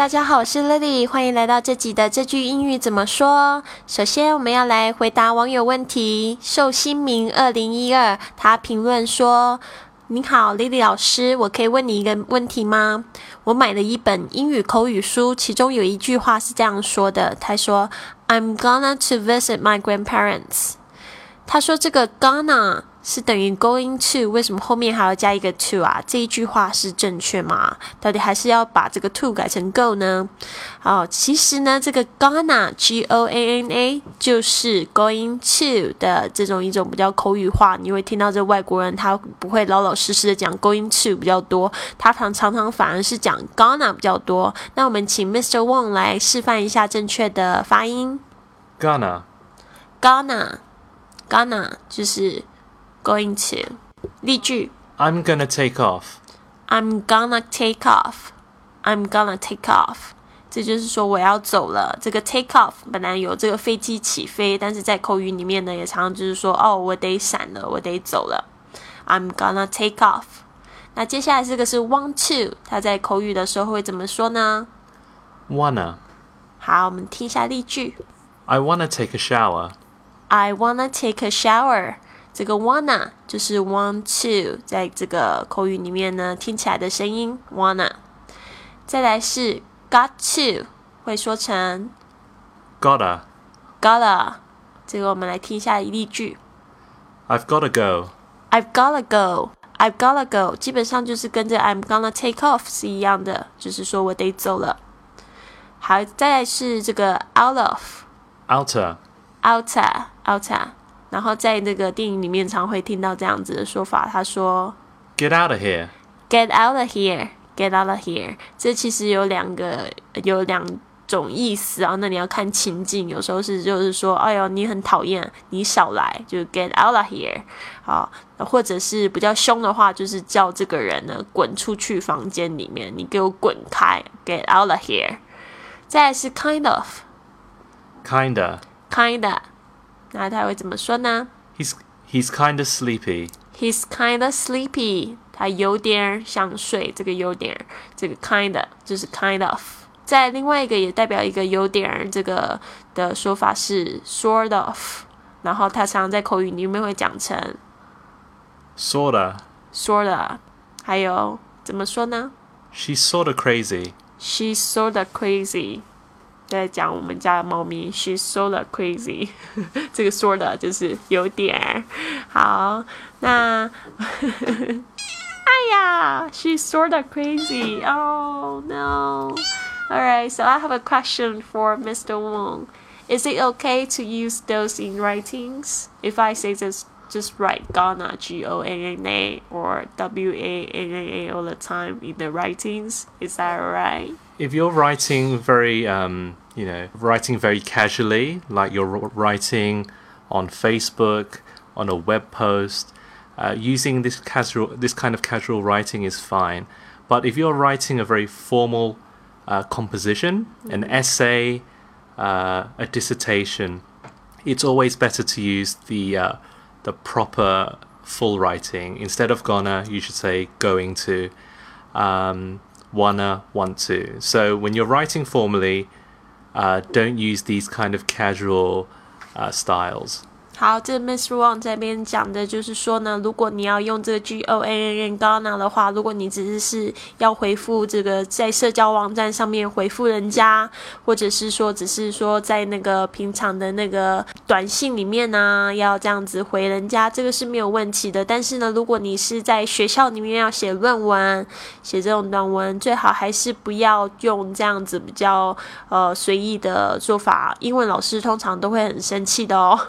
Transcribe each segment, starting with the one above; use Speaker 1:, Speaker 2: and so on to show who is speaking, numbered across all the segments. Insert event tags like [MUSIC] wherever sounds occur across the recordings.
Speaker 1: 大家好，我是 Lily，欢迎来到这集的这句英语怎么说。首先，我们要来回答网友问题。寿星明二零一二，他评论说：“你好，Lily 老师，我可以问你一个问题吗？我买了一本英语口语书，其中有一句话是这样说的，他说：‘I'm gonna to visit my grandparents。’他说这个 gonna。”是等于 going to，为什么后面还要加一个 to 啊？这一句话是正确吗？到底还是要把这个 to 改成 go 呢？哦，其实呢，这个 gonna g o a n a 就是 going to 的这种一种比较口语化。你会听到这外国人他不会老老实实的讲 going to 比较多，他常常常反而是讲 gonna 比较多。那我们请 Mr. Wong 来示范一下正确的发音。
Speaker 2: Gonna，gonna，gonna
Speaker 1: 就是。going to 例句
Speaker 2: I'm gonna take off.
Speaker 1: I'm gonna take off. I'm gonna take off. 这就是说我要走了。这个 take off 本来有这个飞机起飞，但是在口语里面呢，也常常就是说哦，我得闪了，我得走了。I'm gonna take off. 那接下来这个是 want to，它在口语的时候会怎么说呢？
Speaker 2: Wanna.
Speaker 1: 好，我们听一下例句。
Speaker 2: I wanna take a shower.
Speaker 1: I wanna take a shower. 这个 wanna 就是 want to，在这个口语里面呢，听起来的声音 wanna。再来是 got to，会说成
Speaker 2: gotta。
Speaker 1: gotta。这个我们来听一下例句。
Speaker 2: I've gotta go。
Speaker 1: I've gotta go。I've gotta go，基本上就是跟着 I'm gonna take off 是一样的，就是说我得走了。好，再来是这个 out of。
Speaker 2: outer。
Speaker 1: outer。outer。然后在那个电影里面常会听到这样子的说法，他说
Speaker 2: ：“Get out of here,
Speaker 1: get out of here, get out of here。”这其实有两个有两种意思啊。那你要看情境，有时候是就是说：“哎呦，你很讨厌，你少来。”就 get out of here。好，或者是比较凶的话，就是叫这个人呢滚出去房间里面，你给我滚开，get out of here。再是 kind
Speaker 2: of，kinda，kinda。
Speaker 1: 那他会怎么说呢
Speaker 2: ？He's he's kind of sleepy.
Speaker 1: He's kind of sleepy. 他有点想睡。这个有点，这个 kind of 就是 kind of。在另外一个也代表一个有点这个的说法是 sort of。然后他常常在口语里面会讲成
Speaker 2: sorta。
Speaker 1: sorta。还有怎么说呢
Speaker 2: ？She's sorta crazy.
Speaker 1: She's sorta crazy. 在讲我们家的猫咪，she's so the crazy，这个说的就是有点好。那，哎呀，she's [LAUGHS] sort [LAUGHS] of crazy. Oh no. All right, so I have a question for Mr. Wong. Is it okay to use those in writings? If I say just just write Ghana G O N N A or W A N N A all the time in the writings, is that right?
Speaker 2: If you're writing very um you know, writing very casually, like you're writing on Facebook, on a web post. Uh, using this casual, this kind of casual writing is fine. But if you're writing a very formal uh, composition, an mm-hmm. essay, uh, a dissertation, it's always better to use the uh, the proper full writing. Instead of gonna, you should say going to, um, wanna, want to. So when you're writing formally, uh, don't use these kind of casual uh, styles.
Speaker 1: 好，这 Miss Wang 这边讲的就是说呢，如果你要用这个 G O N N N Ghana 的话，如果你只是是要回复这个在社交网站上面回复人家，或者是说只是说在那个平常的那个短信里面呢，要这样子回人家，这个是没有问题的。但是呢，如果你是在学校里面要写论文，写这种短文，最好还是不要用这样子比较呃随意的做法，英文老师通常都会很生气的哦。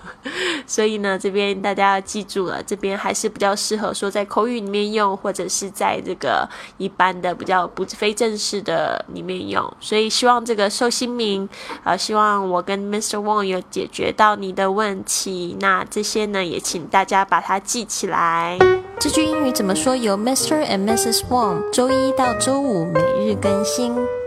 Speaker 1: 所以呢，这边大家要记住了，这边还是比较适合说在口语里面用，或者是在这个一般的比较不非正式的里面用。所以希望这个寿星名，呃，希望我跟 Mr. Wong 有解决到你的问题。那这些呢，也请大家把它记起来。这句英语怎么说？由 Mr. and Mrs. Wong 周一到周五每日更新。